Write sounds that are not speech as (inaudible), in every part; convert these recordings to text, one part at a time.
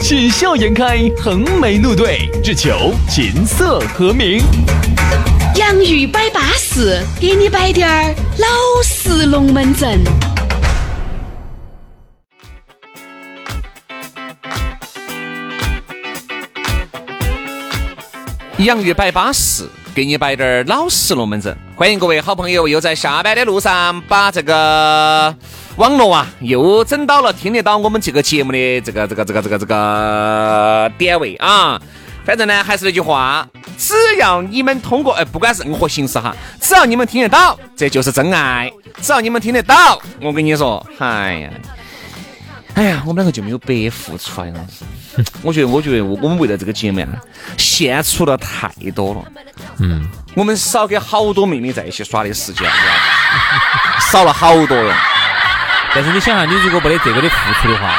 喜笑颜开，横眉怒对，只求琴瑟和鸣。洋芋摆巴士，给你摆点儿老式龙门阵。洋芋摆巴士，给你摆点儿老式龙门阵。欢迎各位好朋友，又在下班的路上把这个网络啊，又整到了听得到我们这个节目的这个这个这个这个这个点位啊。反正呢，还是那句话，只要你们通过，哎，不管是任何形式哈，只要你们听得到，这就是真爱。只要你们听得到，我跟你说，哎呀，哎呀，我们两个就没有白付出来了。(laughs) 我觉得，我觉得，我我们为了这个节目啊，献出了太多了。嗯，我们少给好多妹妹在一起耍的时间，少了好多了。但是你想哈，你如果没得这个的付出的话，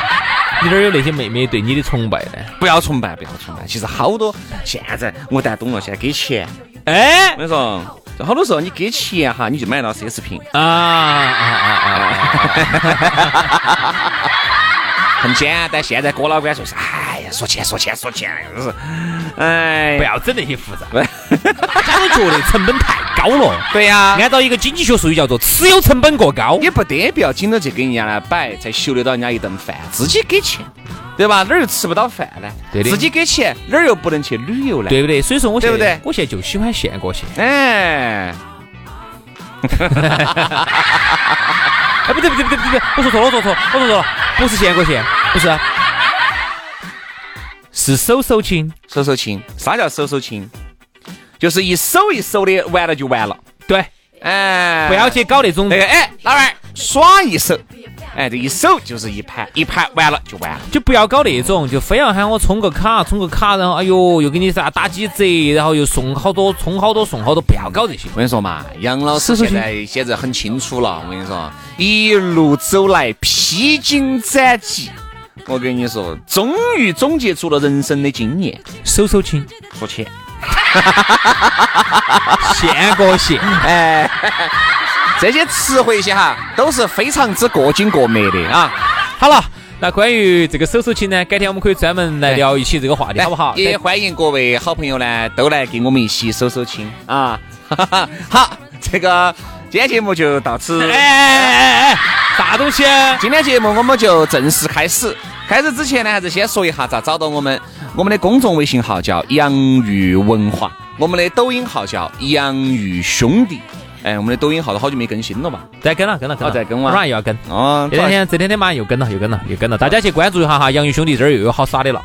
你哪有那些妹妹对你的崇拜呢？不要崇拜，不要崇拜。其实好多现在我但懂了，现在给钱，哎，我跟你说，就好多时候你给钱哈，你就买到奢侈品啊啊啊啊！(laughs) 很简单。现在郭老倌说是，说钱说钱说钱，就是，哎，不要整那些复杂。大家都觉得成本太高了。对呀，按照一个经济学术语叫做持有成本过高。也不得不要紧着去给人家来摆，才修得到人家一顿饭。自己给钱，对吧？哪儿又吃不到饭呢？对的。自己给钱，哪儿又不能去旅游呢？对不对？所以说，我对不对？我现在就喜欢现过现。哎。(laughs) 哎，不对不对不对不对，我说错了，我说错，我说错了，不是现过现，不是，是手手亲，手手亲。啥叫手手亲？就是一手一手的，完了就完了。对，哎，不要去搞那种那个，哎，老板耍一手。哎，这一手就是一盘，一盘完了就完了，就不要搞那种，就非要喊我充个卡，充个卡，然后哎呦，又给你啥打几折，然后又送好多，充好多送好多，不要搞这些。我跟你说嘛，杨老师现在现在很清楚了。我跟你说，一路走来披荆斩棘，我跟你说，终于总结出了人生的经验。手手亲，说钱，现过现，哎。这些词汇些哈都是非常之过紧过美的啊。(laughs) 好了，那关于这个手手情呢，改天我们可以专门来聊一起这个话题，好不好？也欢迎各位好朋友呢，都来跟我们一起手手情啊。(laughs) 好，这个今天节目就到此。哎哎哎哎，啥东西？今天节目我们就正式开始。开始之前呢，还是先说一下咋找到我们。我们的公众微信号叫洋芋文化，我们的抖音号叫洋芋兄弟。哎，我们的抖音号都好久没更新了吧？再更了，跟了，更了，再更了？马上又要更。哦，这两天，这两天马上又更了，又更了，又更了。大家去关注一下哈，洋芋兄弟这儿又有好耍的了。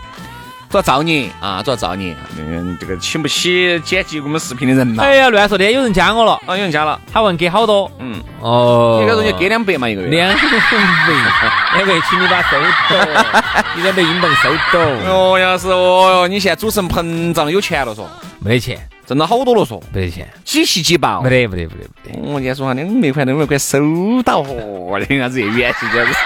主要造孽啊，主要造孽。嗯，这个请不起剪辑我们视频的人嘛。哎呀，乱说的，有人加我了。啊，有人加了。他问给好多。嗯。哦。一个人就给两百嘛，一个月。两百，(laughs) 两百，请你把收到。你两百英镑收到。哦，要是哦哟，你现在主持人膨胀了，有钱了嗦。没得钱。挣了好多了，嗦没得钱，几喜几报，没得，没得，没得，没得。我今天说哈，两百块，两百块收到哦，你看这元气这样子。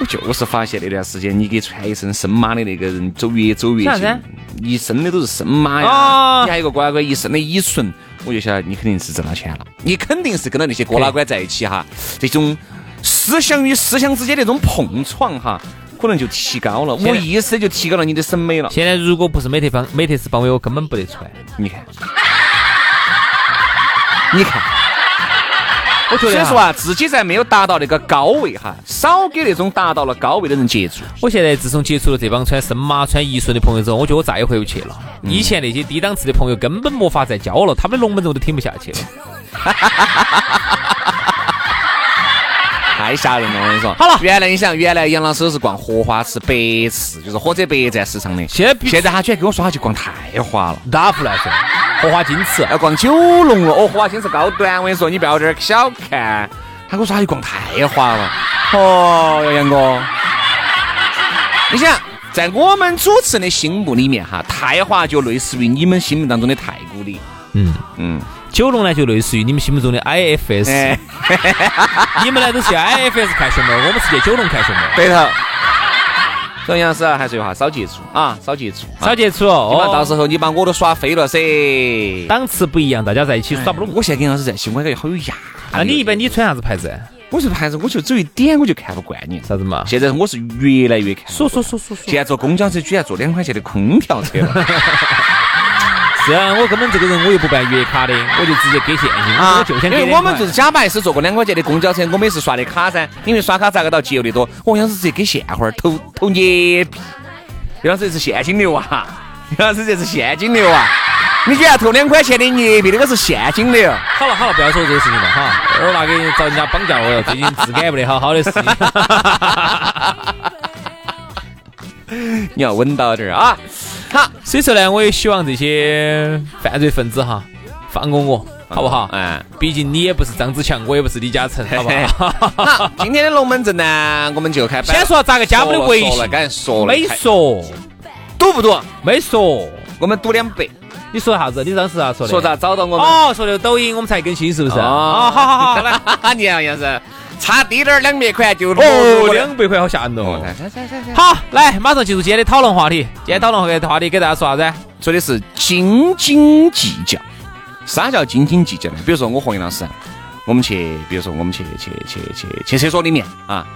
我就是发现那段时间，你给穿一身深马的那个人走越走越近，一身的都是深马呀。你还有个乖乖一身的乙醇，我就晓得你肯定是挣到钱了，你肯定是跟到那些哥老倌在一起哈，这种思想与思想之间的这种碰撞哈。可能就提高了，无意识就提高了你的审美了。现在如果不是美特邦美特斯邦威，我根本不得穿。你看，你看，所以说啊，自己在没有达到那个高位哈，少给那种达到了高位的人接触。我现在自从接触了这帮穿深马、穿一顺的朋友之后，我觉得我再也回不去了。以前那些低档次的朋友根本没法再交了，他们的龙门阵我都听不下去了。太吓人了！我跟你说，好了，原来你想，原来杨老师是逛荷花池、百池，就是火车北站市场的。现在现在他居然跟我说他去逛太华了，打胡乱说。荷花金池要逛九龙了，哦，荷花金池高端。我跟你说，你不要这儿小看。他跟我说他去逛太华了。哦，杨哥，你想在我们主持人的心目里面哈，太华就类似于你们心目当中的太古里。嗯嗯，九龙呢就类似于你们心目中的 IFS，、哎，(laughs) 你们呢都去 IFS 看熊猫，我们是去九龙看熊猫。对头。所以杨老师啊还是有话少接触啊，少接触，少接触哦，你把到时候你把我都耍飞了噻。档次不一样，大家在一起耍不拢。我现在跟杨老师在一起，我感觉好有压力。那你一般你穿啥子牌子？我这牌子，我就只有一点我就看不惯你。啥子嘛？现在我是越来越看。说说说说说。现在坐公交车居然坐两块钱的空调车了。(laughs) 是啊，我根本这个人我又不办月卡的，我就直接给现金，我就想给因为我们就是假扮是坐过两块钱的公交车，我们也是刷的卡噻。因为刷卡咋个到节约的多，我想是直接给现花儿投投捏币。杨老师这是现金流啊！杨老师这是现金流啊！你居然投两块钱的捏币，那个是现金流。好了好了，不要说这个事情了哈，(laughs) 二儿拿给找人家绑架我了，最近质感不得好好的事情。(laughs) (laughs) (laughs) 你要稳到点儿啊！好，所以说呢，我也希望这些犯罪分子哈放过我，好不好？嗯。毕竟你也不是张子强，我也不是李嘉诚，好不好？(laughs) 好，今天的龙门阵呢，我们就开摆。先说咋个加我们的微信刚才说了，没说，赌不赌？没说。我们赌两百。你说啥子？你当时咋说的？说咋找到我们？哦，说的抖音我们才更新是不是？哦，好好好，来。(laughs) 你好像是差滴点儿两百块就哦，两百块好吓人哦。好，来，马上进入今天的讨论话题。今天讨论话题给大家说啥子？说的是斤斤计较。啥叫斤斤计较呢？比如说我和杨老师，我们去，比如说我们去去去去去厕所里面啊，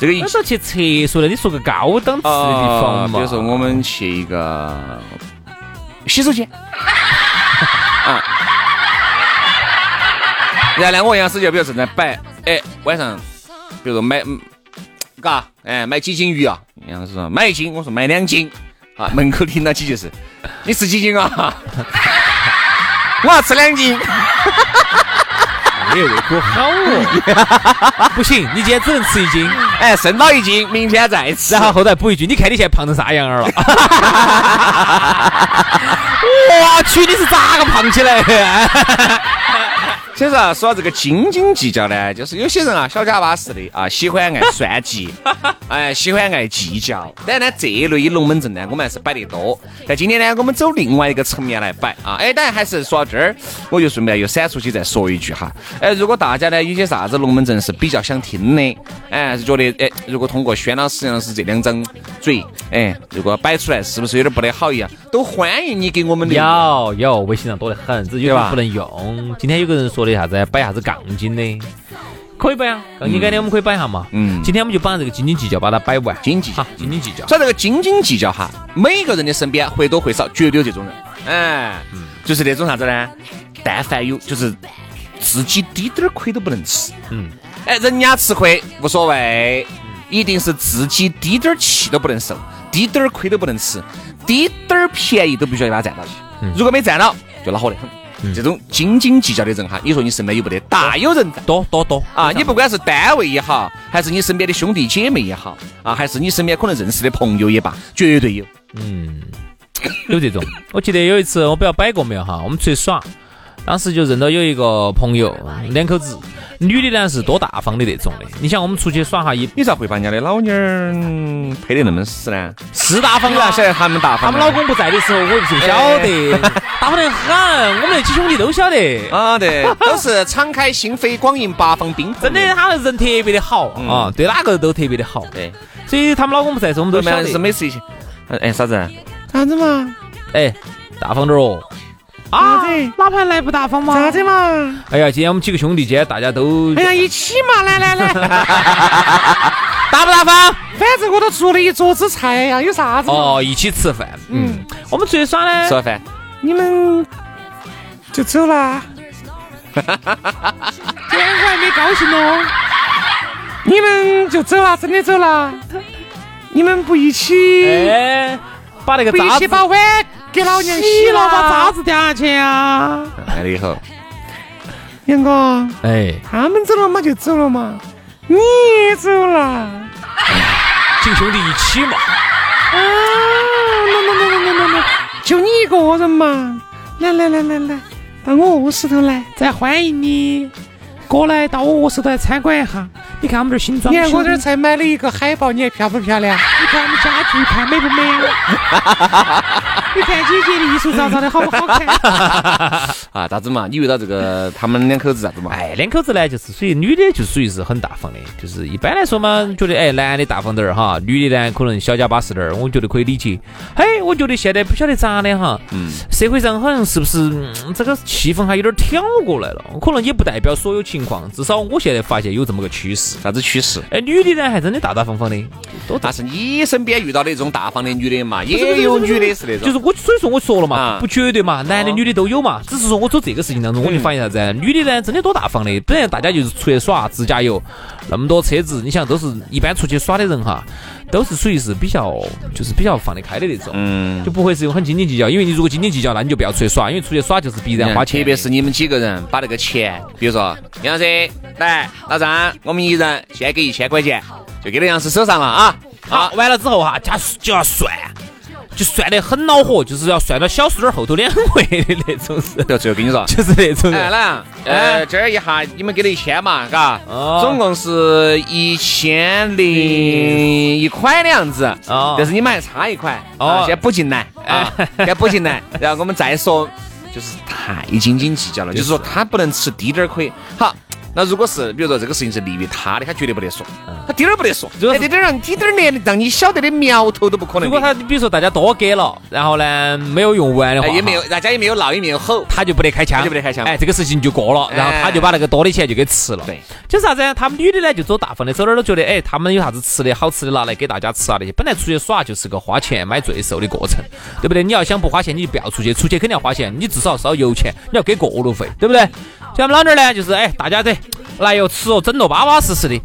这个一那时候去厕所呢？你说个高档次的地方嘛？比如说我们去一个洗手间 (laughs) 啊，然后呢，我杨老师就比如正在摆，哎，晚上比如说买，嗯嘎，哎，买几斤鱼啊？杨老师说买一斤，我说买两斤，啊，门口听到起就是，你吃几斤啊？我要吃两斤。哎呦，胃口好哦！(laughs) 不行，你今天只能吃一斤，哎，剩到一斤，明天再吃。然后后头补一句，你看你现在胖成啥样儿了？(laughs) 我去，你是咋个胖起来的？其实啊，说到这个斤斤计较呢，就是有些人啊，小家巴适的啊，喜欢爱算计，(laughs) 哎，喜欢爱计较。但呢，这一类龙门阵呢，我们还是摆得多。但今天呢，我们走另外一个层面来摆啊。哎，当然还是说到这儿，我就顺便又闪出去再说一句哈。哎，如果大家呢有些啥子龙门阵是比较想听的，哎，是觉得哎，如果通过轩老师、杨老师这两张嘴，哎，如果摆出来是不是有点不得好一样，都欢迎你给我们留言。有有，微信上多得很，只是不能用。今天有个人说的啥子，摆啥子杠精的，可以摆啊，杠精改天我们可以摆一下嘛。嗯。今天我们就把这个斤斤计较把它摆完。斤斤计较好，斤斤计较。所以这个斤斤计较哈，每个人的身边或多或少绝对有这种人，哎，就是那种啥子呢？但凡有，就是自己滴点儿亏都不能吃，嗯，哎，人家吃亏无所谓，一定是自己滴点儿气都不能受，滴点儿亏都不能吃，滴点儿便宜都必须要把它占到起，如果没占到，就恼火得很。这种斤斤计较的人哈，你说你身边有不得？大有人在。多多多啊，你不管是单位也好，还是你身边的兄弟姐妹也好，啊，还是你身边可能认识的朋友也罢，绝对有。嗯，有这种。我记得有一次，我不知道摆过没有哈，我们出去耍，当时就认到有一个朋友，两口子，女的呢是多大方的那种的。你想我们出去耍哈，一你咋会把人家的老妞儿嗯配得那么死呢？是大方啊晓。得他们大方？他们老公不在的时候，我又不晓得，大方得很。我们那几兄弟都晓得，啊，对，都是敞开心扉，广迎八方宾朋。真的，他人特别的好啊，对哪个都特别的好。对，所以他们老公不在的时候，我们都晓得是。每次一起，哎，啥子？啥子嘛？哎，大方点哦。啊，哪盘来不大方嘛？咋子嘛？哎呀，今天我们几个兄弟，今天大家都哎呀，一起嘛，来来来，(laughs) 大不大方？反正我都做了一桌子菜呀，有啥子？哦，一起吃饭。嗯，我们出去耍呢吃，完饭，你们就走啦？(laughs) 今天我还没高兴哦。你们就走啦？真的走啦？你们不一起？哎，把那个渣子，把碗给老娘洗了，把渣子掉下去啊！来了以后，杨哥，哎，他们走了嘛就走了嘛，你也走了。几个兄弟一起嘛。啊，那那那那那那那，就你一个人嘛。来来来来来，到我卧室头来。再欢迎你过来到我卧室头来参观一下。你看我们这儿新装你看修，我这儿才买了一个海报，你看漂不漂亮？你看我们家具看美不美啊？你看姐姐的艺术照照的好不好看？(laughs) 啊，咋子嘛？你遇到这个他们两口子咋子嘛？哎，两口子呢，就是属于女的，就属于是很大方的，就是一般来说嘛，觉得哎，男的大方点儿哈，女的呢可能小家巴适点儿，我觉得可以理解。嘿，我觉得现在不晓得咋的哈，嗯，社会上好像是不是、嗯这个气氛还有点挑过来了？可能也不代表所有情况，至少我现在发现有这么个趋势。啥子趋势？哎，女的呢还真的大大方方的，多但是你身边遇到的这种大方的女的嘛，也有女的是那种，就是我，所以说我说了嘛，啊不绝对嘛，男的女的都有嘛。只是说我做这个事情当中，我就发现啥子？女的呢，真的多大方的。本来大家就是出去耍，自驾游，那么多车子，你想都是一般出去耍的人哈，都是属于是比较就是比较放得开的那种，嗯。就不会是用很斤斤计较。因为你如果斤斤计较，那你就不要出去耍，因为出去耍就是必然花钱。特别是你们几个人把那个钱，比如说杨老师来，老张，我们一人先给一千块钱，就给到杨师手上了啊。好，完了之后哈，加就要算。就算得很恼火，就是要算到小数点后头两位的那种事，对，最后跟你说，就是那种。来，呃，这儿一下你们给了一千嘛，嘎，哦。总共是一千零一块的样子，哦。但是你们还差一块，哦。啊，先补进来，啊，(laughs) 先补进来，然后我们再说，就是太斤斤计较了，就是说他不能吃低点儿亏，好。那如果是比如说这个事情是利于他的，他绝对不得说，他滴点儿不得说，如果是哎滴点儿让滴点儿连让你晓得的苗头都不可能。如果他比如说大家多给了，然后呢没有用完的话，哎也没有，大家也没有闹，也没有吼，他就不得开枪，就不得开枪哎，这个事情就过了，哎然后他就把那个多的钱就给吃了。对，就是啥子呢？他们女的呢就走大方的，走哪儿都觉得，哎，他们有啥子吃的好吃的拿来给大家吃啊那些。本来出去耍就是个花钱买罪受的过程，对不对？你要想不花钱，你就不要出去，出去肯定要花钱，你至少烧油钱，你要给过路费，对不对？像我们老娘儿呢，就是哎，大家得来哟吃哦，整得巴巴适适的。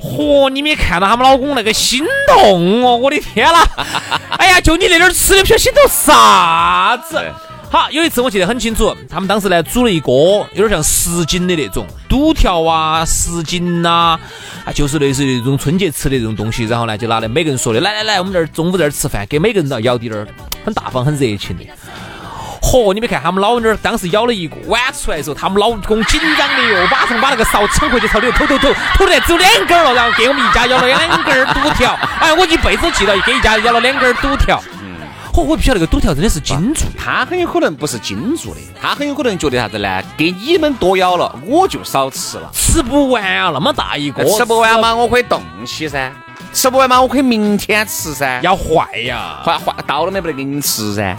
嚯！你没看到他们老公那个心动哦，我的天啦！(laughs) 哎呀，就你那点儿吃的，不晓得心动啥子。好，有一次我记得很清楚，他们当时呢煮了一锅有点像什锦的那种肚条啊、什锦呐，啊，就是类似于那种春节吃的这种东西，然后呢就拿来每个人说的，来来来，我们这儿中午这儿吃饭，给每个人都要舀滴点儿，很大方、很热情的。嚯！你没看他们老妞儿当时舀了一个碗出来的时候，他们老公紧张的哟，马上把那个勺抽回去朝里头偷偷偷，偷的只有两根儿了，然后给我们一家舀了两根儿肚条。(laughs) 哎，我一辈子都记到给一家舀了两根儿肚条。嚯！我不晓得那个肚条真的是金做的。他很有可能不是金做的，他很有可能觉得啥子呢？给你们多舀了，我就少吃了。吃不完啊，那么大一个，吃不完嘛，我可以冻起噻；吃不完嘛，我可以明天吃噻。要坏呀！坏坏到了没不得给你们吃噻。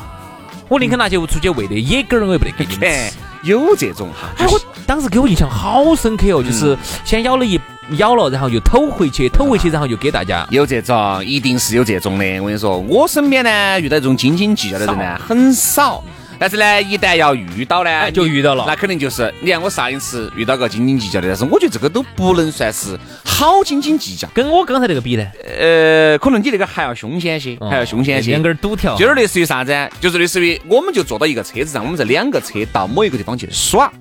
我宁可拿去出去喂的野狗儿，我也不得给你吃。，有这种哈，哎，我当时给我印象好深刻哦，就是先咬了一咬了，然后又偷回去，偷回去，然后又给大家。有这种，一定是有这种的。我跟你说，我身边呢遇到这种斤斤计较的人呢很少，但是呢，一旦要遇到呢，哎就遇到了那肯定就是你看我上一次遇到个斤斤计较的，但是我觉得这个都不能算是好斤斤计较。跟我刚才那个比呢，呃，可能你那个还要凶险些，还要凶险些。两根儿肚条，就是类似于啥子啊？就是类似于我们就坐到一个车子上，我们这两个车到某一个地方去耍。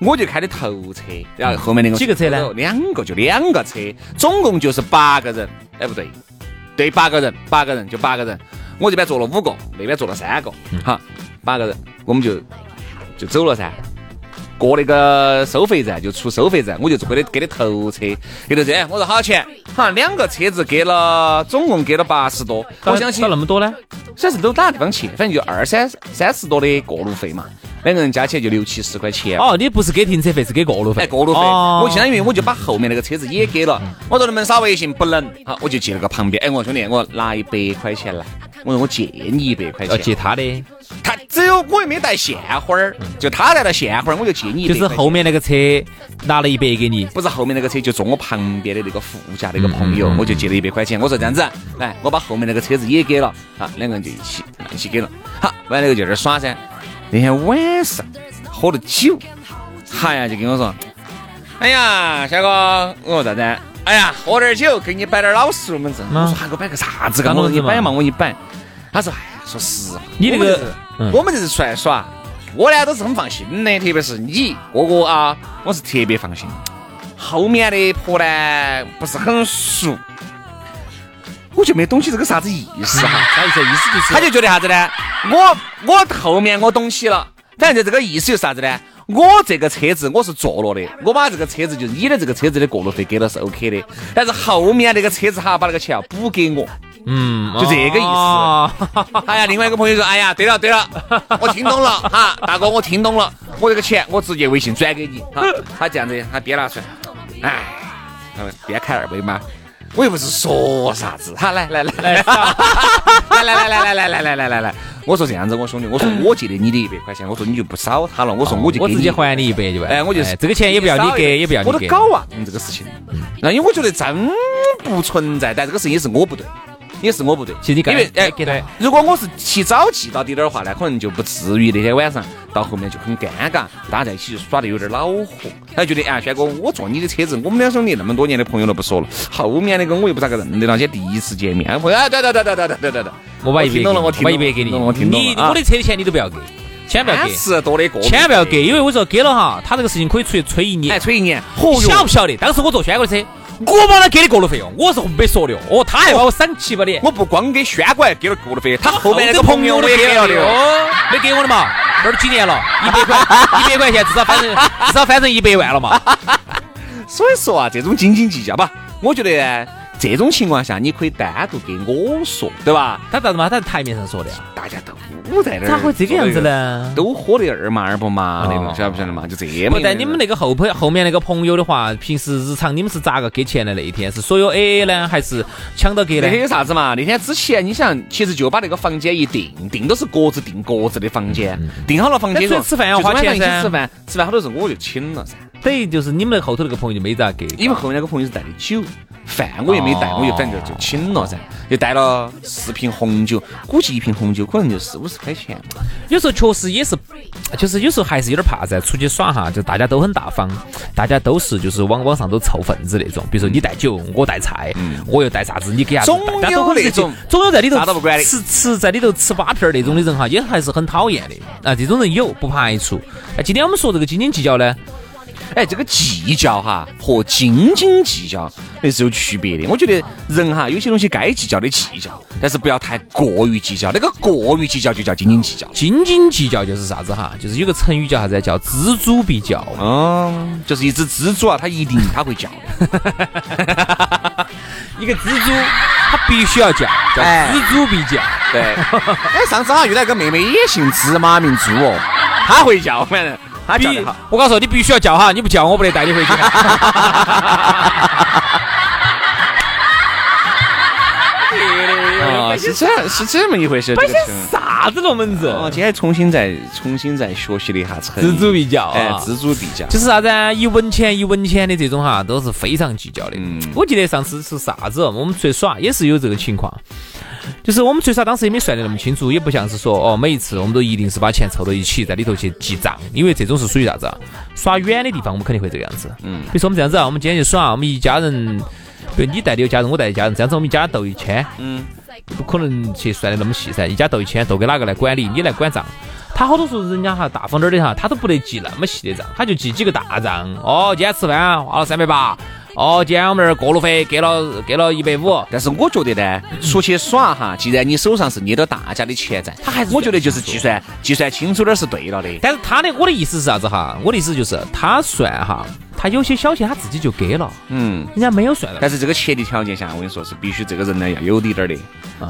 我就开的头车，然后后面那个几个车呢？两个，就两个车，总共就是八个人。哎，不对，对，八个人，八个人就八个人。我这边坐了五个，那边坐了三个，好，八个人，我们就就走了噻。过那个收费站就出收费站，我就给的给的头车，给头车，我说好多钱？哈，两个车子给了，总共给了八十多。我相信到那么多呢？算是都哪个地方去，反正就二三三十多的过路费嘛，两个人加起来就六七十块钱。哦，你不是给停车费，是给过路费。哎，过路费，哦我相当于我就把后面那个车子也给了。我说能不能扫微信？不能。好，我就借了个旁边。哎，我说兄弟，我拿一百块钱来。我说我借你一百块要钱。借他的，他只有我又没带现花儿，就他带了现花儿，我就借你一百。就是后面那个车拿了一百给你。不是后面那个车，就坐我旁边的那个副驾那个朋友，我就借了一百块钱。我说这样子，来，我把后面那个车子也给了，啊，两个人就一起一起给了。好，完了以后就在这儿耍噻。那天晚上喝了酒，哎呀，就跟我说，哎呀，小哥，我说咋子？哎呀，喝点酒，给你摆点老实龙门阵。我说还给我摆个啥子？干么子嘛我说你摆嘛，我一摆。他说，哎呀，说实话，你那个我们这是嗯我们这是出来耍，我呢都是很放心的，特别是你哥哥啊，我是特别放心。后面的婆呢不是很熟，我就没懂起这个啥子意思哈。啥意思？意思就是他就觉得啥子呢？我我后面我懂起了，反正这个意思就是啥子呢？我这个车子我是坐了的，我把这个车子就是你的这个车子的过路费给了是 OK 的，但是后面那个车子哈把那个钱要补给我，嗯，就这个意思。哦哎呀，另外一个朋友说，哎呀，对了对了，我听懂了哈，大哥我听懂了，我这个钱我直接微信转给你哈。他这样子，他边拿出来，哎，他们边开二维码。我又不是说啥子，哈，来来来来，来来来来来来来来来来来，我说这样子，我兄弟，我说我借的你的一百块钱，我说你就不少他了，我说我就我直接还你一百就完。哎，我就是这个钱也不要你给，也不要你我都。搞啊，嗯，这个事情，那因为我觉得真不存在，但这个事情也是我不对，也是我不对。其实你因为哎，给他，如果我是提早记到滴点儿的话呢，可能就不至于那天晚上到后面就很尴尬，大家在一起就耍得有点恼火。他觉得哎，轩哥，我坐你的车子，我们两兄弟那么多年的朋友了，不说了，后面那个我又不咋个认得那些第一次见面，朋友，哎，对对对对对对对对对，我把一百给你，我听懂了你啊我的车的钱你都不要给，千万不要给，千万不要给，因为我说给了哈，他这个事情可以出去吹一年哎，。吹一年，你晓不晓得？当时我坐轩哥的车，我帮他给的过路费哦，我是红白说的哦。哦，他还把我赏七八年。我不光给轩哥还给了过路费，他后面那个朋友我也给了的哦。哦，没给我的嘛？这儿几年了，一百块，一百块钱至少翻成至少翻成一百万了嘛？(laughs) 所以说啊，这种斤斤计较吧，我觉得呢这种情况下你可以单独给我说，对吧？他咋子嘛？他在台面上说的啊？大家都在那儿，咋会这个样子？呢？都喝的二麻二不麻那哦种，晓不晓得嘛？就这么不，。但你们那个后朋后面那个朋友的话，平时日常你们是咋个给钱的？那一天是所有 AA 呢，还是抢到给呢那？天有啥子嘛？那天之前你想，其实就把那个房间一定，定都是各自定各自的房间，定好了房间那出去吃饭要花钱噻吃饭，吃饭好多时候我就请了噻，等于就是你们那后头那个朋友就没咋给，因为后面那个朋友是带的酒，饭我也没带，哦我就反正就请了噻，就带了四瓶红酒，估计一瓶红酒可能就四五十块钱嘛。有时候确实也是，(coughs) 就是有时候还是有点怕噻。出去耍哈，就大家都很大方，大家都是就是往往上都凑份子那种。比如说你带酒，我带菜，我又带啥子，你给啥子，总大家都很有那种总有在里头啥都不管的吃吃在里头吃把片儿那种的人哈，也还是很讨厌的啊。这种人有不排除。那今天我们说这个斤斤计较呢，哎，这个计较哈和斤斤计较那是有区别的。我觉得人哈有些东西该计较的计较，但是不要太过于计较。那个过于计较就叫斤斤计较。斤斤计较就是啥子哈？就是有个成语叫啥子？叫锱铢必较。嗯，就是一只蜘蛛啊，它一定它会叫的。(laughs) 一个蜘蛛，它必须要叫，叫哎锱铢必较。对。(laughs) 哎，上次好像遇到一个妹妹也姓芝麻名猪哦，她会叫，反正她叫必得好。我告诉你，你必须要叫哈，你不叫我不得带你回去。(laughs) 啊，是这，是这么一回事。这个情啥子龙门阵？哦，今天重新再重新再学习了一下成语锱铢必较哎，啊锱铢必较。就是啥子啊？一文钱一文钱的这种哈，都是非常计较的。嗯我记得上次是啥子哦？我们出去耍也是有这个情况，就是我们最少当时也没算得那么清楚，也不像是说哦，每一次我们都一定是把钱凑到一起，在里头去记账，因为这种是属于啥子啊？耍远的地方我们肯定会这个样子。嗯比如说我们这样子啊，我们今天去耍，我们一家人，比如你带的有家人，我带的家人，这样子我们一家斗一千，嗯，不可能去算的那么细噻，一家斗一千，斗给哪个来管理？你来管账。他好多时候人家哈大方点儿的哈，他都不得记那么细的账，他就记几个大账。哦，今天吃饭花了三百八。哦，今天我们这儿过路费给了给了一百五。但是我觉得呢，出去耍哈，既然你手上是捏到大家的钱在，他还是我觉得就是计算计算清楚点儿是对了的。但是他的我的意思是啥子哈？我的意思就是他算哈，他有些小钱他自己就给了，嗯，人家没有算的。但是这个前提条件下，我跟你说是必须这个人呢要有理点儿的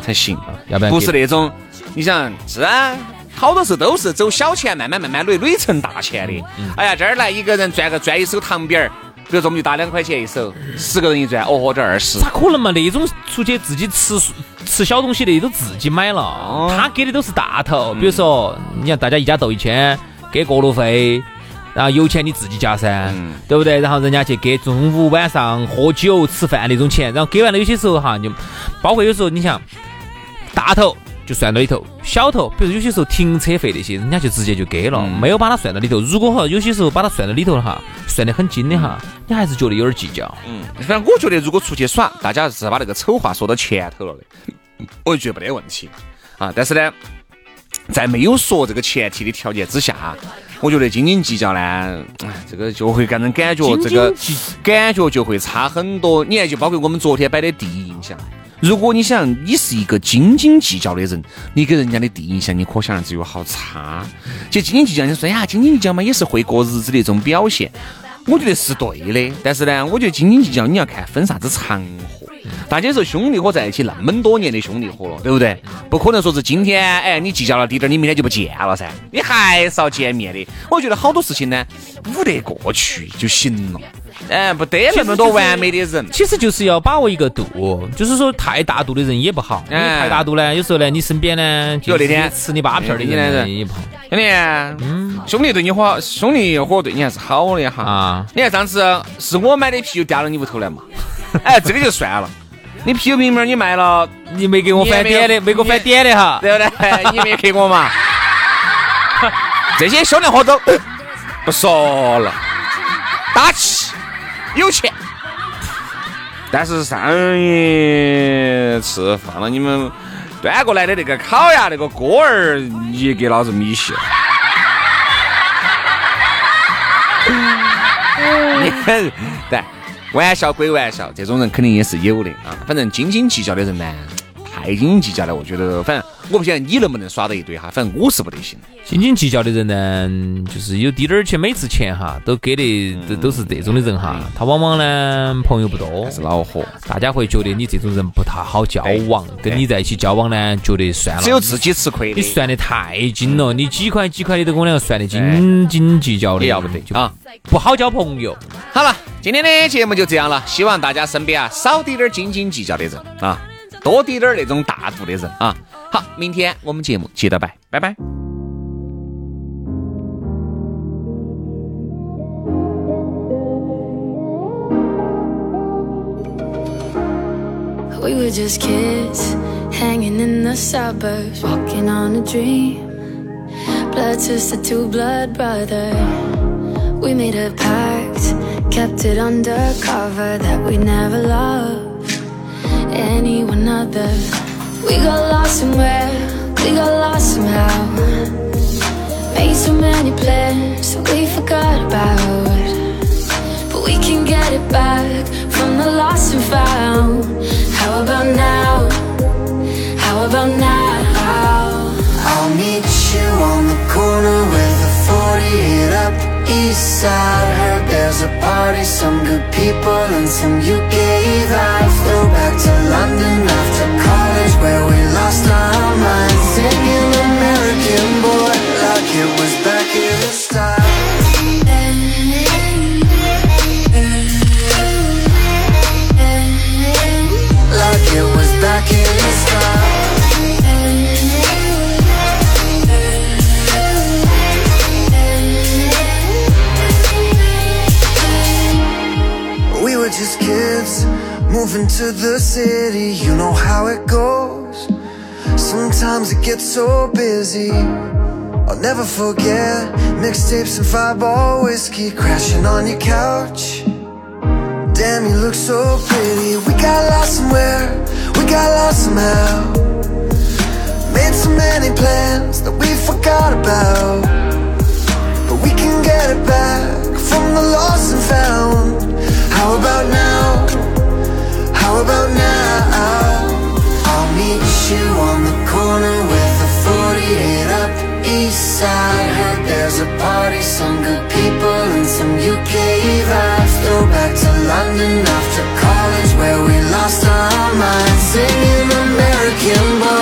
才行，要不然不是那种你想是啊。好多时候都是走小钱，慢慢慢慢累，累成大钱的。哎呀，这儿来一个人赚个赚一手糖饼儿，比如说我们就打两块钱一手，十个人一转，哦豁，这二十。咋可能嘛？那种出去自己吃吃小东西的都自己买了，他给的都是大头。比如说，你看大家一家斗一千，给过路费，然后油钱你自己加噻，嗯对不对？然后人家去给中午晚上喝酒吃饭那种钱，然后给完了，有些时候哈，就包括有时候你想大头。就算到里头，小头，比如有些时候停车费那些，人家就直接就给了，没有把它算到里头。如果哈有些时候把它算到里头了哈，算得很精的哈，你还是觉得有点计较。嗯，反正我觉得如果出去耍，大家是把那个丑话说到前头了的，(laughs) 我就觉得没得问题啊。但是呢，在没有说这个前提的条件之下，我觉得斤斤计较呢，哎，这个就会给人感觉这个感觉就会差很多。你看，就包括我们昨天摆的第一印象，如果你想你是一个斤斤计较的人，你给人家的第一印象，你可想而知有好差。其实斤斤计较，你说呀，斤斤计较嘛，也是会过日子的一种表现。我觉得是对的，但是呢，我觉得斤斤计较你要看分啥子场合。大家是兄弟伙在一起那么多年的兄弟伙了，对不对？不可能说是今天哎你计较了滴点，你明天就不见了噻，你还是要见面的。我觉得好多事情呢，捂得过去就行了。哎，不得那么多完美的人，其实就是要把握一个度，就是说太大度的人也不好。因为太大度呢，有时候呢，你身边呢，就那天吃你八片的人也不好。兄弟，嗯，兄弟对你好，兄弟伙对你还是好的哈。啊，你看上次是我买的啤酒掉到你屋头来嘛？(laughs) 哎，这个就算了。你啤酒瓶瓶你卖了，你没给我返点的，没给我返点的哈，对不对？(laughs) 你没给我嘛？这些兄弟伙都不说了，打气。有钱，但是上一次放了你们端过来的那个烤鸭那个锅儿，你给老子米线。(laughs) 对，玩笑归玩笑，这种人肯定也是有的啊。反正斤斤计较的人呢。太斤斤计较了，我觉得，反正我不晓得你能不能耍得一堆哈，反正我是不得行。斤斤计较的人呢，就是有滴点儿钱，每次钱哈都给的都都是这种的人哈，他往往呢朋友不多，是恼火，大家会觉得你这种人不太好交往，跟你在一起交往呢，觉得算了，只有自己吃亏。你算的太精了，你几块几块的都跟我两个算的斤斤计较的，要不得啊，不好交朋友。好了，今天的节目就这样了，希望大家身边啊少滴点斤斤计较的人啊。多滴点儿那种大度的人啊！好，明天我们节目接着摆，拜拜。We were just kids hanging in the suburbs, walking on a dream. Blood sister to blood brother. We made a pact, kept it undercover that we never loved. Anyone other. We got lost somewhere, we got lost somehow. Made so many plans that we forgot about. But we can get it back from the lost and found. East side. Heard there's a party, some good people and some you gave out. Throwback to London after college where we lost our minds. Singing American boy like it was back in the style. Moving to the city, you know how it goes. Sometimes it gets so busy I'll never forget. Mixtapes and fireball whiskey Crashing on your couch. Damn, you look so pretty. We got lost somewhere We got lost somehow. Made so many plans That we forgot about. But we can get it back From the lost and found. How about now? How about now? I'll meet you on the corner with a 48 up east side. Heard there's a party, some good people and some UK vibes. To London after college where we lost our minds. Singing American boy